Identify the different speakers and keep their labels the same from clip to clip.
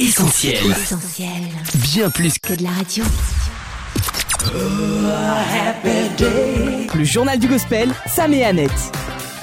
Speaker 1: Essentiel.
Speaker 2: Essentiel.
Speaker 1: Bien plus que
Speaker 2: Que de la radio.
Speaker 3: Le journal du gospel, Sam et Annette.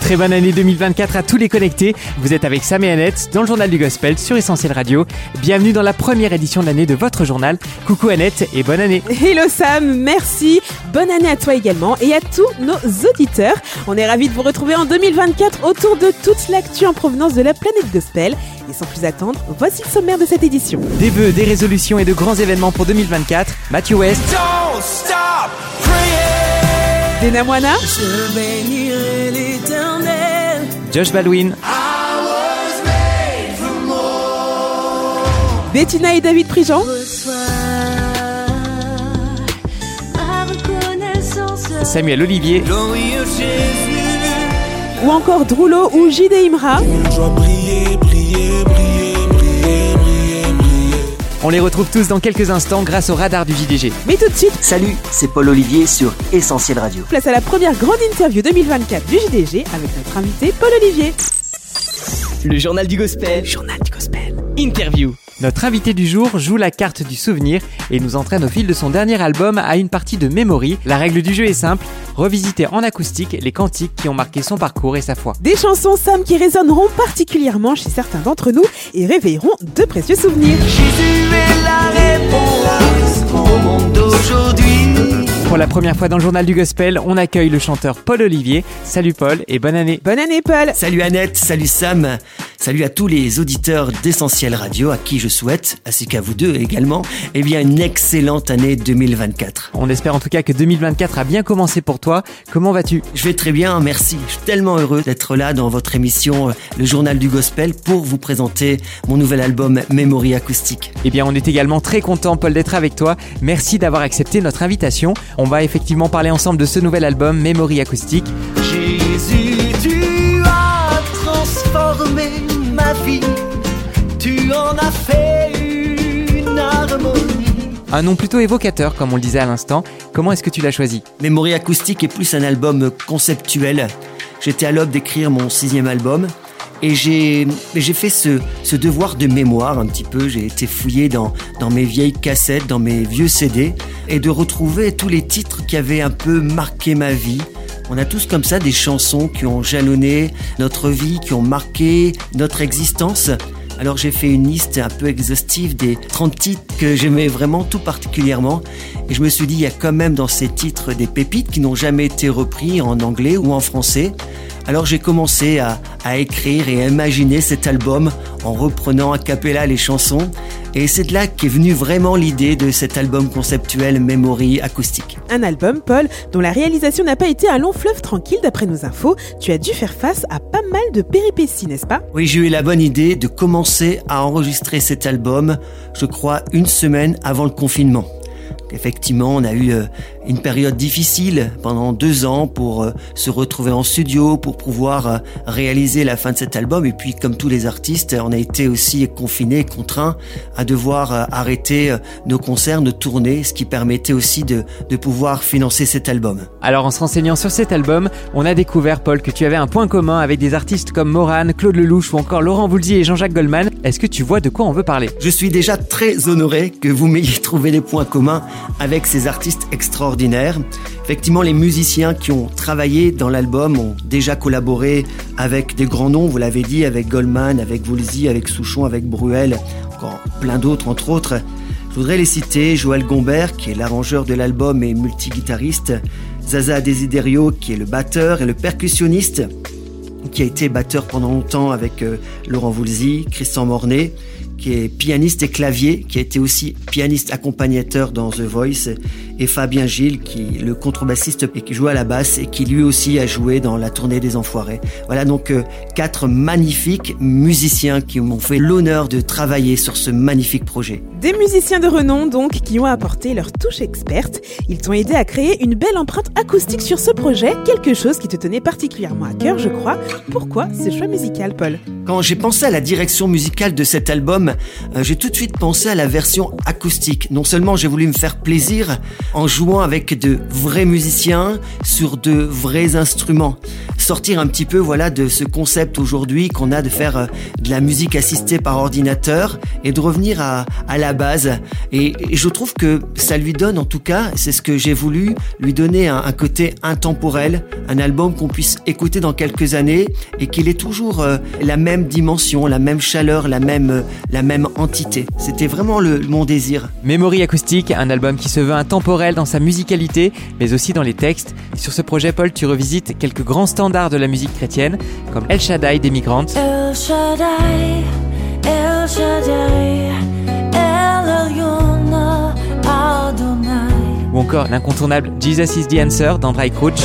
Speaker 4: Très bonne année 2024 à tous les connectés. Vous êtes avec Sam et Annette dans le journal du gospel sur Essentiel Radio. Bienvenue dans la première édition de l'année de votre journal. Coucou Annette et bonne année.
Speaker 3: Hello Sam, merci. Bonne année à toi également et à tous nos auditeurs. On est ravis de vous retrouver en 2024 autour de toute l'actu en provenance de la planète gospel. Et sans plus attendre, voici le sommaire de cette édition.
Speaker 4: Des vœux, des résolutions et de grands événements pour 2024. Matthew West,
Speaker 5: Don't stop praying.
Speaker 3: Dena Moana,
Speaker 5: Je bénirai l'éternel.
Speaker 4: Josh Baldwin,
Speaker 3: Bettina et David Prigent,
Speaker 4: Samuel Olivier,
Speaker 3: ou encore Droulo ou J.D. Imra.
Speaker 4: On les retrouve tous dans quelques instants grâce au radar du JDG.
Speaker 3: Mais tout de suite,
Speaker 6: Salut, c'est Paul Olivier sur Essentiel Radio.
Speaker 3: place à la première grande interview 2024 du JDG avec notre invité Paul Olivier.
Speaker 1: le journal du gospel. Journal du gospel. Interview.
Speaker 4: Notre invité du jour joue la carte du souvenir et nous entraîne au fil de son dernier album à une partie de Memory. La règle du jeu est simple, revisiter en acoustique les cantiques qui ont marqué son parcours et sa foi.
Speaker 3: Des chansons Sam qui résonneront particulièrement chez certains d'entre nous et réveilleront de précieux souvenirs.
Speaker 5: Jésus est la réponse au monde d'aujourd'hui.
Speaker 4: Pour la première fois dans le journal du gospel, on accueille le chanteur Paul Olivier. Salut Paul et bonne année.
Speaker 3: Bonne année Paul
Speaker 6: Salut Annette, salut Sam, salut à tous les auditeurs d'Essentiel Radio à qui je souhaite, ainsi qu'à vous deux également, eh bien une excellente année 2024.
Speaker 4: On espère en tout cas que 2024 a bien commencé pour toi. Comment vas-tu?
Speaker 6: Je vais très bien, merci. Je suis tellement heureux d'être là dans votre émission euh, Le Journal du Gospel pour vous présenter mon nouvel album Memory Acoustique.
Speaker 4: Eh bien, on est également très content, Paul, d'être avec toi. Merci d'avoir accepté notre invitation. On va effectivement parler ensemble de ce nouvel album, Memory Acoustique.
Speaker 5: Jésus, tu as transformé ma vie. Tu en as fait une harmonie.
Speaker 4: Un nom plutôt évocateur, comme on le disait à l'instant. Comment est-ce que tu l'as choisi?
Speaker 6: Memory Acoustique est plus un album conceptuel. J'étais à l'aube d'écrire mon sixième album et j'ai j'ai fait ce, ce devoir de mémoire un petit peu. J'ai été fouillé dans, dans mes vieilles cassettes, dans mes vieux CD et de retrouver tous les titres qui avaient un peu marqué ma vie. On a tous comme ça des chansons qui ont jalonné notre vie, qui ont marqué notre existence. Alors j'ai fait une liste un peu exhaustive des 30 titres que j'aimais vraiment tout particulièrement. Et je me suis dit, il y a quand même dans ces titres des pépites qui n'ont jamais été repris en anglais ou en français. Alors j'ai commencé à, à écrire et à imaginer cet album en reprenant a cappella les chansons. Et c'est de là qu'est venue vraiment l'idée de cet album conceptuel Memory acoustique.
Speaker 3: Un album, Paul, dont la réalisation n'a pas été un long fleuve tranquille d'après nos infos. Tu as dû faire face à pas mal de péripéties, n'est-ce pas?
Speaker 6: Oui, j'ai eu la bonne idée de commencer à enregistrer cet album, je crois, une semaine avant le confinement. Effectivement, on a eu euh, une période difficile pendant deux ans pour euh, se retrouver en studio, pour pouvoir euh, réaliser la fin de cet album. Et puis, comme tous les artistes, on a été aussi confinés, contraints à devoir arrêter nos concerts, nos tournées, ce qui permettait aussi de, de pouvoir financer cet album.
Speaker 4: Alors, en se renseignant sur cet album, on a découvert, Paul, que tu avais un point commun avec des artistes comme Moran, Claude Lelouch ou encore Laurent Voulzy et Jean-Jacques Goldman. Est-ce que tu vois de quoi on veut parler?
Speaker 6: Je suis déjà très honoré que vous m'ayez trouvé des points communs avec ces artistes extraordinaires. Effectivement, les musiciens qui ont travaillé dans l'album ont déjà collaboré avec des grands noms, vous l'avez dit, avec Goldman, avec Woolsey, avec Souchon, avec Bruel, encore plein d'autres entre autres. Je voudrais les citer, Joël Gombert, qui est l'arrangeur de l'album et multi-guitariste, Zaza Desiderio, qui est le batteur et le percussionniste, qui a été batteur pendant longtemps avec euh, Laurent Voulzy, Christian Mornay, qui est pianiste et clavier, qui a été aussi pianiste accompagnateur dans The Voice, et Fabien Gilles, qui est le contrebassiste et qui joue à la basse et qui lui aussi a joué dans la tournée des Enfoirés. Voilà donc euh, quatre magnifiques musiciens qui m'ont fait l'honneur de travailler sur ce magnifique projet.
Speaker 3: Des musiciens de renom donc qui ont apporté leur touche experte. Ils t'ont aidé à créer une belle empreinte acoustique sur ce projet, quelque chose qui te tenait particulièrement à cœur, je crois. Pourquoi ce choix musical, Paul?
Speaker 6: Quand j'ai pensé à la direction musicale de cet album, euh, j'ai tout de suite pensé à la version acoustique. Non seulement j'ai voulu me faire plaisir, en jouant avec de vrais musiciens sur de vrais instruments. Sortir un petit peu voilà de ce concept aujourd'hui qu'on a de faire euh, de la musique assistée par ordinateur et de revenir à, à la base. Et, je trouve que ça lui donne en tout cas, c'est ce que j'ai voulu, lui donner un, côté intemporel, un album qu'on puisse écouter dans quelques années et qu'il ait toujours euh, la même dimension, la même chaleur, la même, la même entité. C'était vraiment le, mon désir.
Speaker 4: Memory acoustique, un album qui se veut intemporel dans sa musicalité, mais aussi dans les textes. Sur ce projet, Paul, tu revisites quelques grands standards de la musique chrétienne, comme El Shaddai des Migrantes,
Speaker 2: El Shaddai, El Shaddai, El Elyon Adonai.
Speaker 4: ou encore l'incontournable Jesus is the Answer d'Andrei Crouch.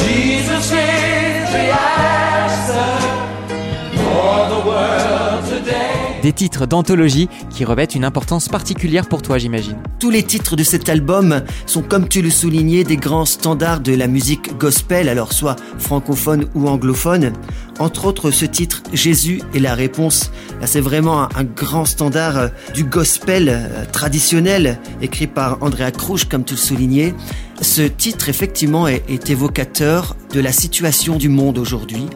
Speaker 4: Des titres d'anthologie qui revêtent une importance particulière pour toi, j'imagine.
Speaker 6: Tous les titres de cet album sont, comme tu le soulignais, des grands standards de la musique gospel, alors soit francophone ou anglophone. Entre autres, ce titre, Jésus est la réponse. C'est vraiment un, un grand standard euh, du gospel euh, traditionnel, écrit par Andrea Crouch, comme tu le soulignais. Ce titre, effectivement, est, évocateur de la situation du monde aujourd'hui.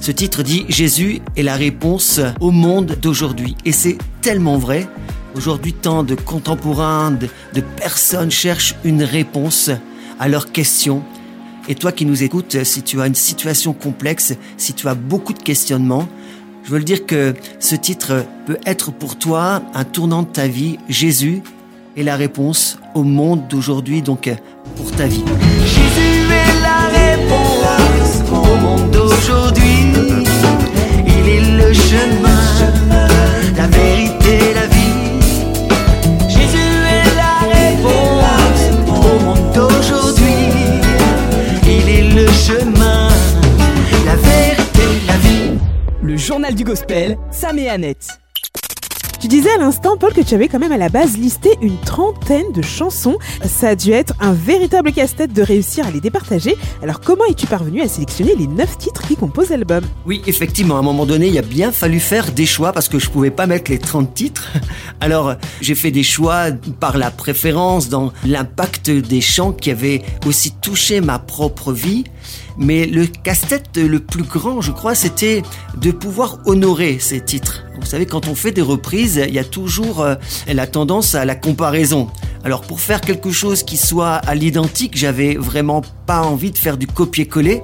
Speaker 6: Ce titre dit Jésus est la réponse au monde d'aujourd'hui. Et c'est tellement vrai. Aujourd'hui, tant de contemporains, de, de personnes cherchent une réponse à leurs questions. Et toi qui nous écoutes, si tu as une situation complexe, si tu as beaucoup de questionnements, je veux le dire que ce titre peut être pour toi un tournant de ta vie. Jésus est la réponse au monde d'aujourd'hui, donc pour ta vie. Jésus est la réponse au monde d'aujourd'hui. Il est le chemin, la vérité, la vie. Jésus est la réponse au monde d'aujourd'hui. Il est le chemin, la vérité, la vie.
Speaker 1: Le journal du gospel, Sam et Annette.
Speaker 3: Tu disais à l'instant, Paul, que tu avais quand même à la base listé une trentaine de chansons. Ça a dû être un véritable casse-tête de réussir à les départager. Alors comment es-tu parvenu à sélectionner les 9 titres qui composent l'album?
Speaker 6: Oui, effectivement, à un moment donné, il a bien fallu faire des choix parce que je pouvais pas mettre les 30 titres. Alors, j'ai fait des choix par la préférence, dans l'impact des chants qui avaient aussi touché ma propre vie. Mais le casse-tête le plus grand, je crois, c'était de pouvoir honorer ces titres. Vous savez, quand on fait des reprises, il y a toujours euh, la tendance à la comparaison. Alors pour faire quelque chose qui soit à l'identique, j'avais vraiment pas envie de faire du copier-coller.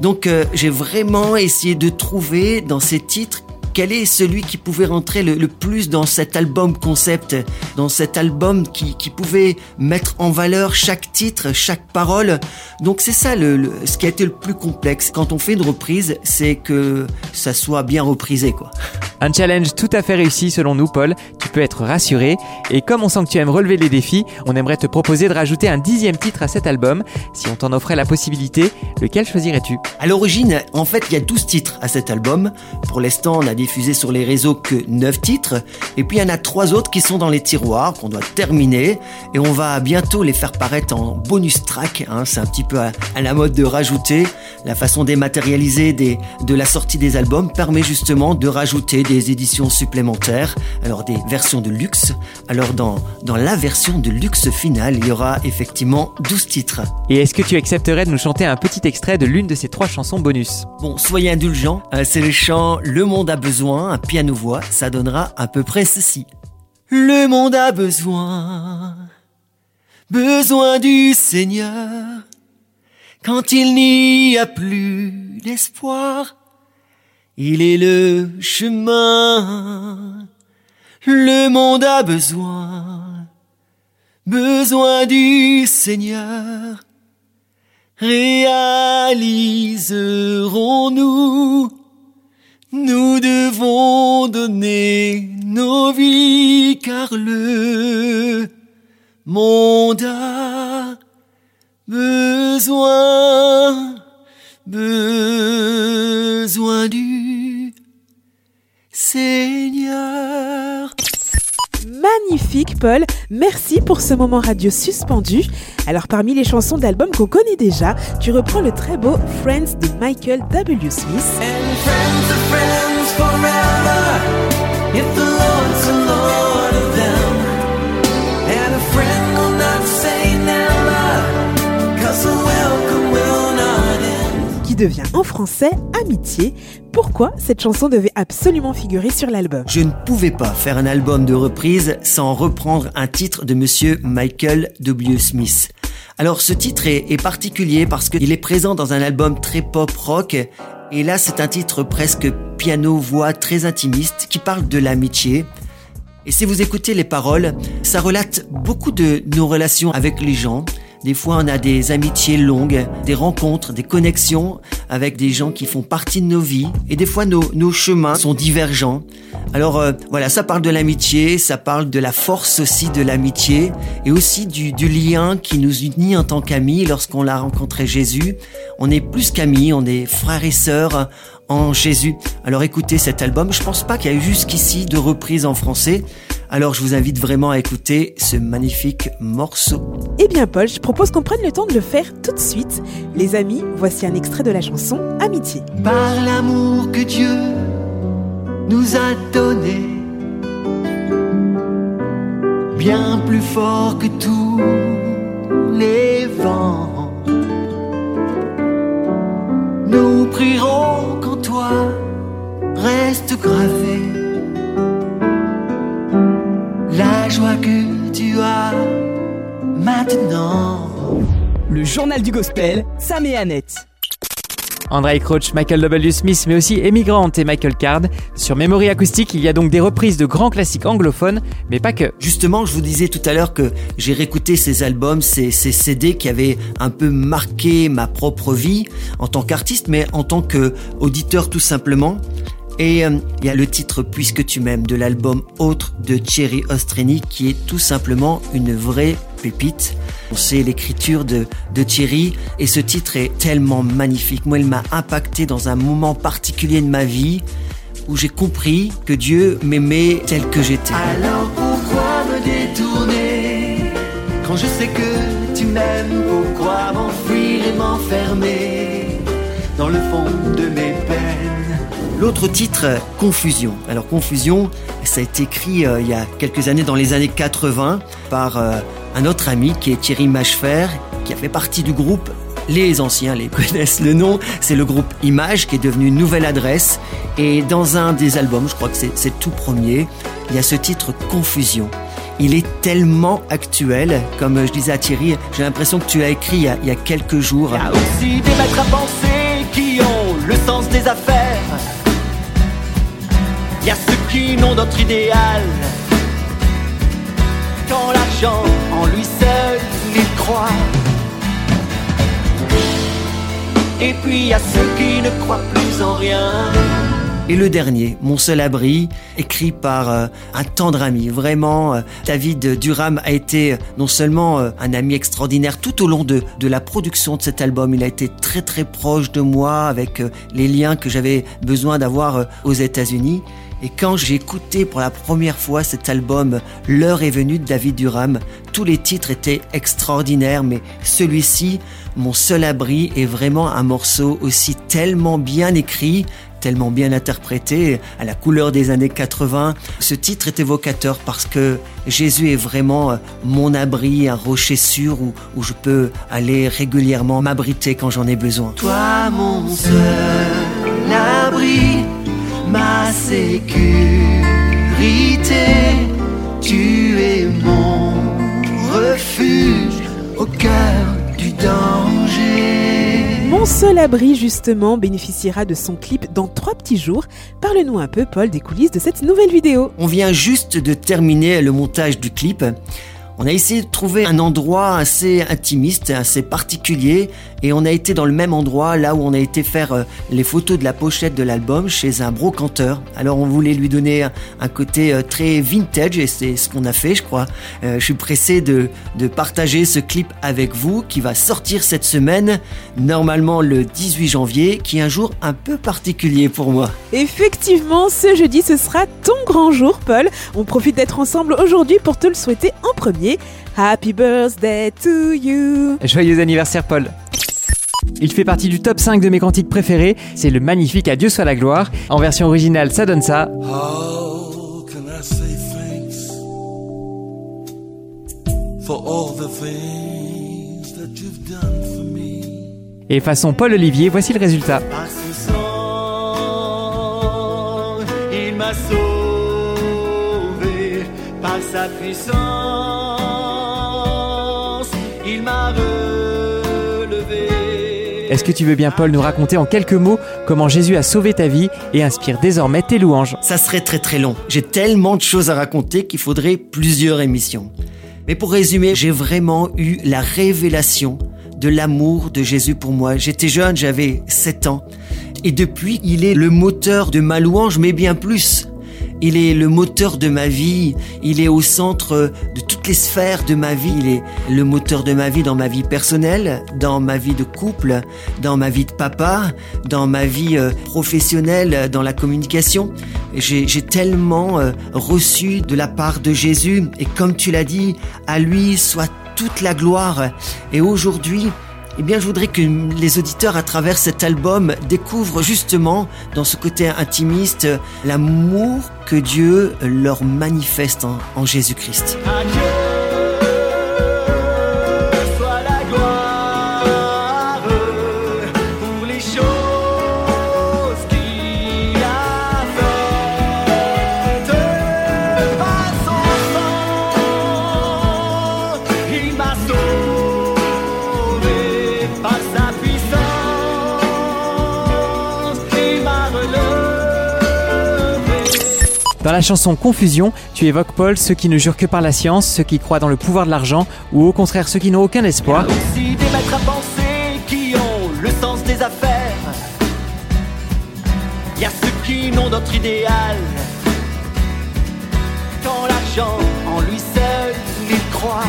Speaker 6: Donc euh, j'ai vraiment essayé de trouver dans ces titres quel est celui qui pouvait rentrer le, le plus dans cet album concept, dans cet album qui, qui pouvait mettre en valeur chaque titre, chaque parole? Donc c'est ça le, le- ce qui a été le plus complexe. Quand on fait une reprise, c'est que ça soit bien reprisé, quoi.
Speaker 4: Un challenge tout à fait réussi selon nous, Paul. Tu peux être rassuré. Et comme on sent que tu aimes relever les défis, on aimerait te proposer de rajouter un dixième titre à cet album. Si on t'en offrait la possibilité, lequel choisirais-tu?
Speaker 6: À l'origine, en fait, il y a 12 titres à cet album. Pour l'instant, on a diffusé sur les réseaux que 9 titres. Et puis, il y en a trois autres qui sont dans les tiroirs, qu'on doit terminer. Et on va bientôt les faire paraître en bonus track. hein. C'est un petit peu à, à la mode de rajouter. La façon dématérialisée des, de la sortie des albums permet justement de rajouter des éditions supplémentaires. Alors, des versions de luxe. Alors, dans, dans la version de luxe finale, il y aura effectivement 12 titres.
Speaker 4: Et est-ce que tu accepterais de nous chanter un petit extrait de l'une de ces trois chansons bonus?
Speaker 6: Bon, soyez indulgents, euh, c'est le chant Le monde a besoin, un piano-voix, ça donnera à peu près ceci. Le monde a besoin, besoin du Seigneur, quand il n'y a plus d'espoir, il est le chemin. Le monde a besoin, besoin du Seigneur. Réaliserons-nous Nous donner nos vies car le monde a besoin, besoin du Seigneur.
Speaker 3: Magnifique, Paul. Merci pour ce moment radio suspendu. Alors, parmi les chansons d'album qu'on connaît déjà, tu reprends le très beau Friends de Michael W. Smith.
Speaker 5: And friends
Speaker 3: qui devient en français Amitié. Pourquoi cette chanson devait absolument figurer sur l'album
Speaker 6: Je ne pouvais pas faire un album de reprise sans reprendre un titre de monsieur Michael W. Smith. Alors ce titre est particulier parce qu'il est présent dans un album très pop rock et là c'est un titre presque piano-voix très intimiste qui parle de l'amitié. Et si vous écoutez les paroles, ça relate beaucoup de nos relations avec les gens, des fois, on a des amitiés longues, des rencontres, des connexions avec des gens qui font partie de nos vies. Et des fois, nos, nos chemins sont divergents. Alors euh, voilà, ça parle de l'amitié, ça parle de la force aussi de l'amitié et aussi du, du lien qui nous unit en tant qu'amis lorsqu'on l'a rencontré Jésus. On est plus qu'amis, on est frères et sœurs en Jésus. Alors écoutez cet album, je pense pas qu'il y a eu jusqu'ici de reprise en français. Alors je vous invite vraiment à écouter ce magnifique morceau.
Speaker 3: Eh bien Paul, je propose qu'on prenne le temps de le faire tout de suite. Les amis, voici un extrait de la chanson Amitié.
Speaker 6: Par l'amour que Dieu nous a donné, bien plus fort que tous les vents, nous prierons quand toi reste gravé la joie que tu as maintenant.
Speaker 1: Le journal du gospel, Sam et Annette.
Speaker 4: André Crouch, Michael W. Smith, mais aussi Emigrant et Michael Card. Sur Memory Acoustique, il y a donc des reprises de grands classiques anglophones, mais pas que.
Speaker 6: Justement, je vous disais tout à l'heure que j'ai réécouté ces albums, ces, ces CD qui avaient un peu marqué ma propre vie en tant qu'artiste, mais en tant qu'auditeur tout simplement. Et euh, il y a le titre Puisque tu m'aimes de l'album Autre de Thierry Ostreni qui est tout simplement une vraie pépite. C'est l'écriture de, Thierry et ce titre est tellement magnifique. Moi, il m'a impacté dans un moment particulier de ma vie où j'ai compris que Dieu m'aimait tel que j'étais. Alors pourquoi me détourner quand je sais que tu m'aimes? Pourquoi m'enfuir et m'enfermer dans le fond de mes L'autre titre, Confusion. Alors Confusion, ça a été écrit euh, il y a quelques années, dans les années 80, par euh, un autre ami qui est Thierry Machefer, qui a fait partie du groupe. Les anciens les connaissent le nom, c'est le groupe Image qui est devenu nouvelle adresse. Et dans un des albums, je crois que c'est tout premier, il y a ce titre Confusion. Il est tellement actuel, comme je disais à Thierry, j'ai l'impression que tu l'as écrit il y, a, il y a quelques jours.
Speaker 7: Il y a aussi des maîtres à penser qui ont le sens des affaires. Y a ceux qui n'ont d'autre idéal quand l'argent en lui seul il croit. Et puis y a ceux qui ne croient plus en rien.
Speaker 6: Et le dernier, Mon seul abri, écrit par euh, un tendre ami. Vraiment, euh, David Durham a été euh, non seulement un ami extraordinaire tout au long de, de la production de cet album, il a été très très proche de moi avec les liens que j'avais besoin d'avoir aux États-Unis. Et quand j'ai écouté pour la première fois cet album L'heure est venue de David Durham, tous les titres étaient extraordinaires, mais celui-ci, Mon seul abri, est vraiment un morceau aussi tellement bien écrit, tellement bien interprété, à la couleur des années 80. Ce titre est évocateur parce que Jésus est vraiment euh, mon abri, un rocher sûr où, où je peux aller régulièrement m'abriter quand j'en ai besoin. Toi, mon seul abri, ma sécurité, tu es mon refuge au cœur du danger.
Speaker 3: Mon seul abri, justement, bénéficiera de son clip dans trois petits jours. Parle-nous un peu, Paul, des coulisses de cette nouvelle vidéo.
Speaker 6: On vient juste de terminer le montage du clip. On a essayé de trouver un endroit assez intimiste, assez particulier, et on a été dans le même endroit, là où on a été faire euh, les photos de la pochette de l'album, chez un brocanteur. Alors on voulait lui donner un, côté euh, très vintage, et c'est ce qu'on a fait, je crois. Euh, je suis pressé de partager ce clip avec vous, qui va sortir cette semaine, normalement le 18 janvier, qui est un jour un peu particulier pour moi.
Speaker 3: Effectivement, ce jeudi, ce sera ton grand jour, Paul. On profite d'être ensemble aujourd'hui pour te le souhaiter en premier. Happy birthday to you.
Speaker 4: Joyeux anniversaire, Paul. Il fait partie du top 5 de mes cantiques préférés. C'est le magnifique Adieu soit la gloire. En version originale, ça donne ça.
Speaker 5: How can I say thanks for all the things that you've done for me?
Speaker 4: Et façon Paul Olivier, voici le résultat.
Speaker 7: Par son sang, il m'a sauvé. Par sa puissance,
Speaker 4: Est-ce que tu veux bien, Paul, nous raconter en quelques mots comment Jésus a sauvé ta vie et inspire désormais tes louanges
Speaker 6: Ça serait très très long. J'ai tellement de choses à raconter qu'il faudrait plusieurs émissions. Mais pour résumer, j'ai vraiment eu la révélation de l'amour de Jésus pour moi. J'étais jeune, j'avais 7 ans. Et depuis, il est le moteur de ma louange, mais bien plus. Il est le moteur de ma vie, il est au centre de toutes les sphères de ma vie, il est le moteur de ma vie dans ma vie personnelle, dans ma vie de couple, dans ma vie de papa, dans ma vie euh, professionnelle, dans la communication. J'ai j'ai tellement euh, reçu de la part de Jésus et comme tu l'as dit, à lui soit toute la gloire. Et aujourd'hui, eh bien, je voudrais que les auditeurs, à travers cet album, découvrent justement, dans ce côté intimiste, l'amour que Dieu leur manifeste en, Jésus-Christ.
Speaker 7: La
Speaker 4: chanson Confusion, tu évoques Paul ceux qui ne jurent que par la science, ceux qui croient dans le pouvoir de l'argent, ou au contraire ceux qui n'ont aucun espoir.
Speaker 7: aussi des maîtres à penser qui ont le sens des affaires. Il y a ceux qui n'ont d'autre idéal. Quand l'argent en lui seul il croit.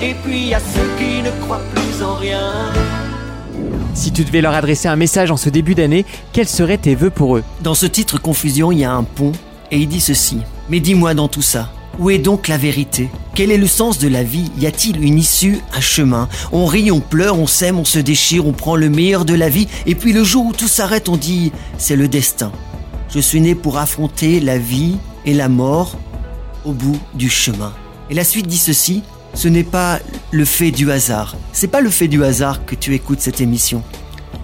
Speaker 7: Et puis il y a ceux qui ne croient plus en rien.
Speaker 4: Si tu devais leur adresser un message en ce début d'année, quels seraient tes vœux pour eux
Speaker 6: Dans ce titre Confusion, il y a un pont et il dit ceci. Mais dis-moi dans tout ça, où est donc la vérité? Quel est le sens de la vie? Y a-t-il une issue, un chemin? On rit, on pleure, on s'aime, on se déchire, on prend le meilleur de la vie et puis le jour où tout s'arrête, on dit c'est le destin. Je suis né pour affronter la vie et la mort au bout du chemin. Et la suite dit ceci, ce n'est pas le fait du hasard. C'est pas le fait du hasard que tu écoutes cette émission.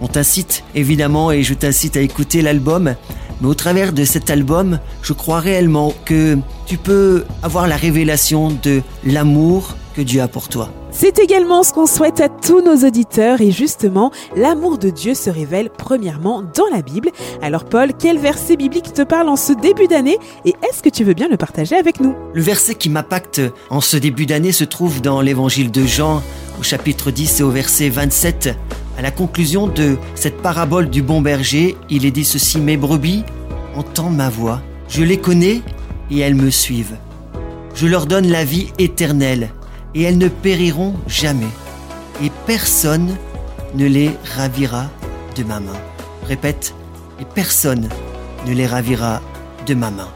Speaker 6: On t'incite évidemment et je t'incite à écouter l'album, mais au travers de cet album, je crois réellement que tu peux avoir la révélation de l'amour que Dieu a pour toi.
Speaker 3: C'est également ce qu'on souhaite à tous nos auditeurs et justement, l'amour de Dieu se révèle premièrement dans la Bible. Alors Paul, quel verset biblique te parle en ce début d'année et est-ce que tu veux bien le partager avec nous?
Speaker 6: Le verset qui m'impacte en ce début d'année se trouve dans l'évangile de Jean au chapitre 10 et au verset 27. À la conclusion de cette parabole du bon berger, il est dit ceci, Mes brebis entendent ma voix, je les connais et elles me suivent. Je leur donne la vie éternelle et elles ne périront jamais. Et personne ne les ravira de ma main. Répète, et personne ne les ravira de ma main.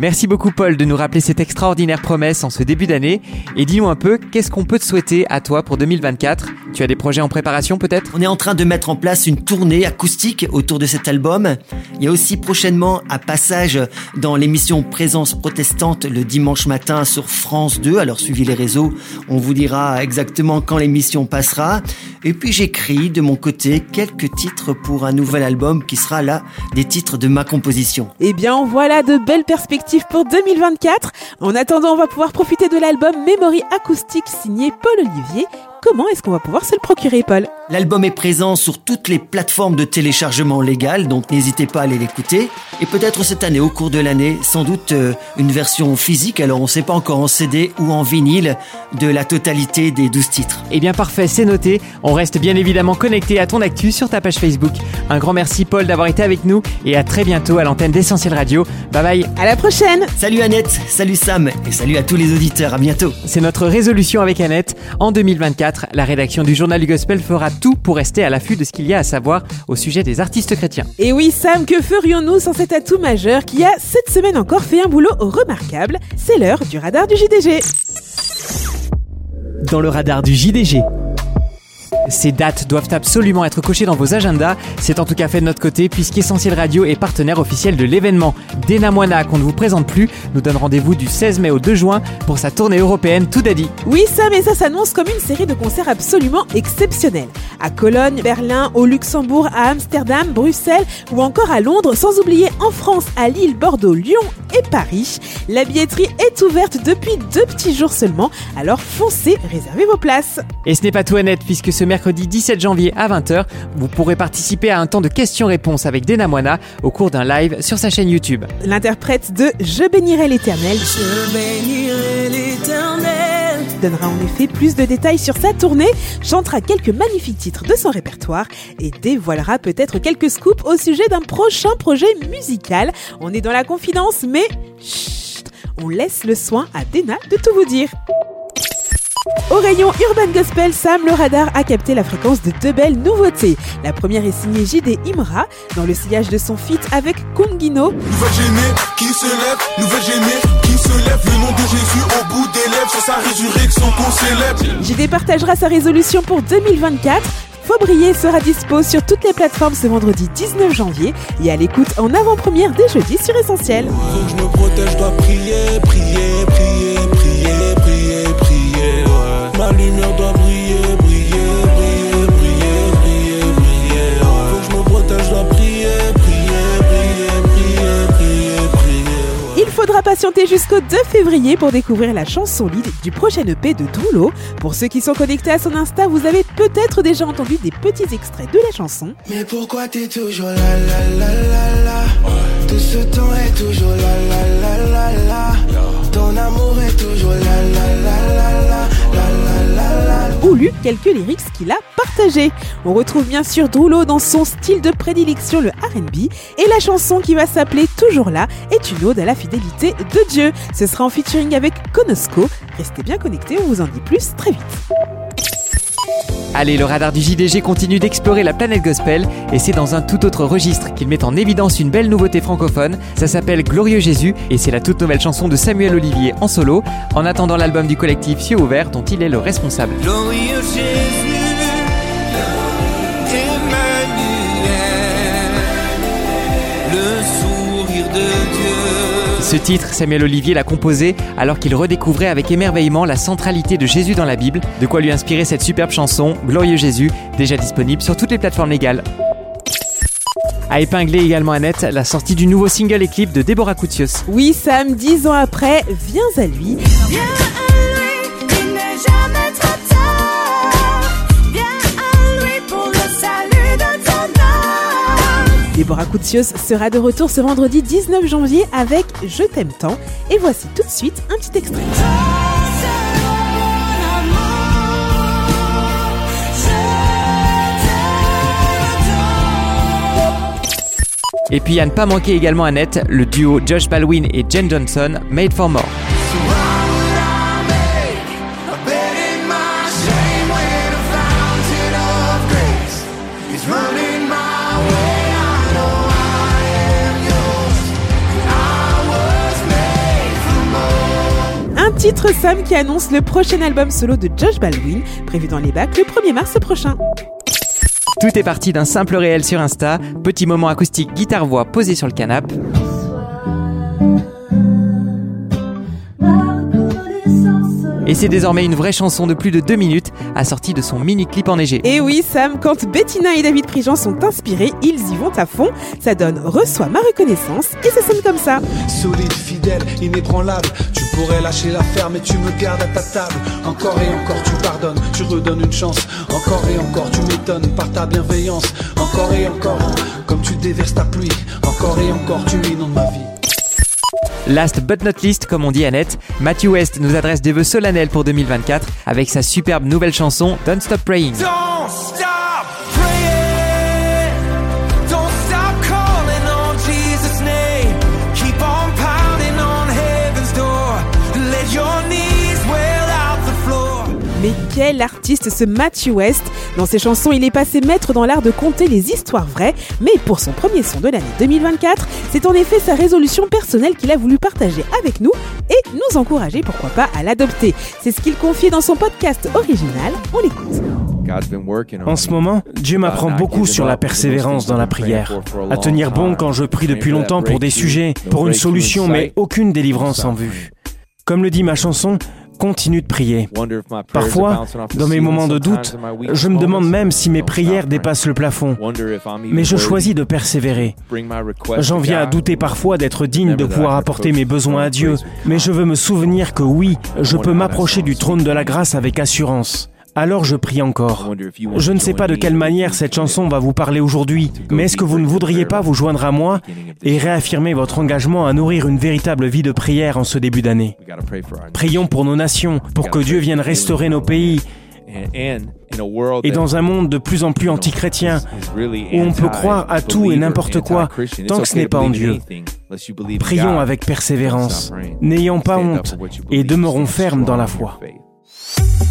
Speaker 4: Merci beaucoup Paul de nous rappeler cette extraordinaire promesse en ce début d'année. Et dis-nous un peu, qu'est-ce qu'on peut te souhaiter à toi pour 2024 Tu as des projets en préparation peut-être?
Speaker 6: On est en train de mettre en place une tournée acoustique autour de cet album. Il y a aussi prochainement un passage dans l'émission Présence protestante le dimanche matin sur France 2. Alors suivez les réseaux, on vous dira exactement quand l'émission passera. Et puis j'écris de mon côté quelques titres pour un nouvel album qui sera là des titres de ma composition.
Speaker 3: Eh bien, voilà de belles perspectives pour 2024. En attendant, on va pouvoir profiter de l'album Memory Acoustique signé Paul Olivier. Comment est-ce qu'on va pouvoir se le procurer, Paul?
Speaker 6: L'album est présent sur toutes les plateformes de téléchargement légales, donc n'hésitez pas à aller l'écouter. Et peut-être cette année, au cours de l'année, sans doute euh, une version physique, alors on ne sait pas encore en CD ou en vinyle, de la totalité des 12 titres.
Speaker 4: Eh bien parfait, c'est noté. On reste bien évidemment connecté à ton actu sur ta page Facebook. Un grand merci Paul d'avoir été avec nous et à très bientôt à l'antenne d'Essentiel Radio. Bye bye.
Speaker 3: À la prochaine
Speaker 6: Salut Annette, salut Sam, et salut à tous les auditeurs, à bientôt.
Speaker 4: C'est notre résolution avec Annette. En 2024, la rédaction du journal du Gospel fera tout pour rester à l'affût de ce qu'il y a à savoir au sujet des artistes chrétiens.
Speaker 3: Et oui, Sam, que ferions-nous sans cet atout majeur qui a cette semaine encore fait un boulot remarquable? C'est l'heure du radar du JDG.
Speaker 1: Dans le radar du JDG.
Speaker 4: Ces dates doivent absolument être cochées dans vos agendas. C'est en tout cas fait de notre côté puisqu'Essentiel Radio est partenaire officiel de l'événement. Dena Moana, qu'on ne vous présente plus, nous donne rendez-vous du 16 mai au 2 juin pour sa tournée européenne Tout Daddy.
Speaker 3: Oui, ça, mais ça s'annonce comme une série de concerts absolument exceptionnels. À Cologne, Berlin, au Luxembourg, à Amsterdam, Bruxelles ou encore à Londres, sans oublier en France, à Lille, Bordeaux, Lyon et Paris. La billetterie est ouverte depuis deux petits jours seulement, alors foncez, réservez vos places.
Speaker 4: Et ce n'est pas tout à net puisque ce mercredi 17 janvier à 20h, vous pourrez participer à un temps de questions-réponses avec Dena Moana au cours d'un live sur sa chaîne YouTube.
Speaker 3: L'interprète de Je bénirai l'éternel
Speaker 5: Je bénirai l'éternel.
Speaker 3: donnera en effet plus de détails sur sa tournée, chantera quelques magnifiques titres de son répertoire et dévoilera peut-être quelques scoops au sujet d'un prochain projet musical. On est dans la confidence, mais chut, on laisse le soin à Dena de tout vous dire. Au rayon Urban Gospel, Sam le radar a capté la fréquence de deux belles nouveautés. La première est signée JD Imra dans le sillage de son feat avec Kungino.
Speaker 5: Nouvelle génée qui se lève, nouvelle génée qui se lève. Le nom de Jésus au bout des lèvres, c'est sa résurrection qu'on célèbre.
Speaker 3: JD partagera sa résolution pour 2024. Faut briller sera dispo sur toutes les plateformes ce vendredi 19 janvier et à l'écoute en avant-première dès jeudi sur Essentiel.
Speaker 5: Faut que je me protège, dois prier, prier, prier,
Speaker 3: faudra patienter jusqu'au 2 février pour découvrir la chanson lead du prochain EP de Drulo. Pour ceux qui sont connectés à son Insta, vous avez peut-être déjà entendu des petits extraits de la chanson.
Speaker 5: Mais pourquoi t'es toujours là, Tout ce temps est toujours là,
Speaker 3: quelques lyrics qu'il a partagés. On retrouve bien sûr Drulo dans son style de prédilection, le RB, et la chanson qui va s'appeler Toujours là est une ode à la fidélité de Dieu. Ce sera en featuring avec Konosco. Restez bien connectés, on vous en dit plus très vite.
Speaker 4: Allez, le radar du JDG continue d'explorer la planète gospel et c'est dans un tout autre registre qu'il met en évidence une belle nouveauté francophone. Ça s'appelle Glorieux Jésus et c'est la toute nouvelle chanson de Samuel Olivier en solo en attendant l'album du collectif Cieux Ouvert dont il est le responsable.
Speaker 5: Glorieux Jésus,
Speaker 4: Ce titre, Samuel Olivier l'a composé alors qu'il redécouvrait avec émerveillement la centralité de Jésus dans la Bible, de quoi lui inspirer cette superbe chanson, Glorieux Jésus, déjà disponible sur toutes les plateformes légales. A épingler également Annette la sortie du nouveau single et clip de Deborah Koutios.
Speaker 3: Oui, Sam, dix ans après, viens à lui.
Speaker 2: Viens
Speaker 3: Déborah Koutios sera de retour ce vendredi 19 janvier avec Je t'aime tant. Et voici tout de suite un petit extrait.
Speaker 4: Et puis à ne pas manquer également Annette, le duo Josh Baldwin et Jen Johnson, Made for More.
Speaker 3: Titre Sam qui annonce le prochain album solo de Josh Baldwin, prévu dans les bacs le 1er mars prochain.
Speaker 4: Tout est parti d'un simple réel sur Insta, petit moment acoustique guitare-voix posé sur le canapé. Et c'est désormais une vraie chanson de plus de deux minutes, assortie de son mini-clip enneigé.
Speaker 3: Et oui Sam, quand Bettina et David Prigent sont inspirés, ils y vont à fond. Ça donne Reçois ma reconnaissance et ça sonne comme ça.
Speaker 5: Solide, fidèle, inébranlable. Tu pourrais lâcher l'affaire, mais tu me gardes à ta table. Encore et encore, tu pardonnes, tu redonnes une chance. Encore et encore, tu m'étonnes par ta bienveillance. Encore et encore, comme tu déverses ta pluie. Encore et encore, tu inondes ma vie.
Speaker 4: Last but not least, comme on dit Annette, Matthew West nous adresse des vœux solennels pour 2024 avec sa superbe nouvelle chanson Don't Stop Praying.
Speaker 3: Quel artiste ce Matthew West Dans ses chansons, il est passé maître dans l'art de conter les histoires vraies, mais pour son premier son de l'année 2024, c'est en effet sa résolution personnelle qu'il a voulu partager avec nous et nous encourager, pourquoi pas, à l'adopter. C'est ce qu'il confiait dans son podcast original. On l'écoute.
Speaker 8: En ce moment, Dieu m'apprend beaucoup sur la persévérance dans la prière, à tenir bon quand je prie depuis longtemps pour des sujets, pour une solution, mais aucune délivrance en vue. Comme le dit ma chanson, continue de prier. Parfois, dans mes moments de doute, je me demande même si mes prières dépassent le plafond. Mais je choisis de persévérer. J'en viens à douter parfois d'être digne de pouvoir apporter mes besoins à Dieu, mais je veux me souvenir que oui, je peux m'approcher du trône de la grâce avec assurance. Alors je prie encore. Je ne sais pas de quelle manière cette chanson va vous parler aujourd'hui, mais est-ce que vous ne voudriez pas vous joindre à moi et réaffirmer votre engagement à nourrir une véritable vie de prière en ce début d'année? Prions pour nos nations, pour que Dieu vienne restaurer nos pays. Et dans un monde de plus en plus antichrétien, où on peut croire à tout et n'importe quoi, tant que ce n'est pas en Dieu, prions avec persévérance, n'ayons pas honte et demeurons fermes dans la foi.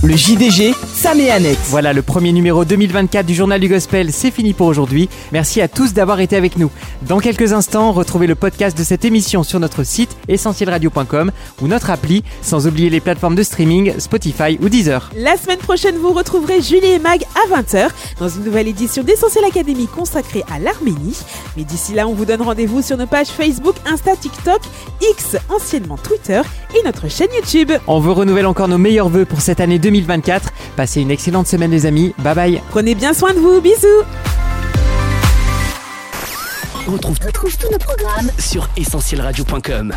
Speaker 1: Le JDG, Sam et Annette.
Speaker 4: Voilà, le premier numéro 2024 du Journal du Gospel, c'est fini pour aujourd'hui. Merci à tous d'avoir été avec nous. Dans quelques instants, retrouvez le podcast de cette émission sur notre site essentielradio.com ou notre appli, sans oublier les plateformes de streaming Spotify ou Deezer.
Speaker 3: La semaine prochaine, vous retrouverez Julie et Mag à 20h dans une nouvelle édition d'Essentiel Académie consacrée à l'Arménie. Mais d'ici là, on vous donne rendez-vous sur nos pages Facebook, Insta, TikTok, X, anciennement Twitter et notre chaîne YouTube.
Speaker 4: On vous renouvelle encore nos meilleurs vœux pour cette année 2024. Passez une excellente semaine les amis. Bye bye.
Speaker 3: Prenez bien soin de vous, bisous
Speaker 1: On retrouve, retrouve tous nos programmes sur essentielradio.com.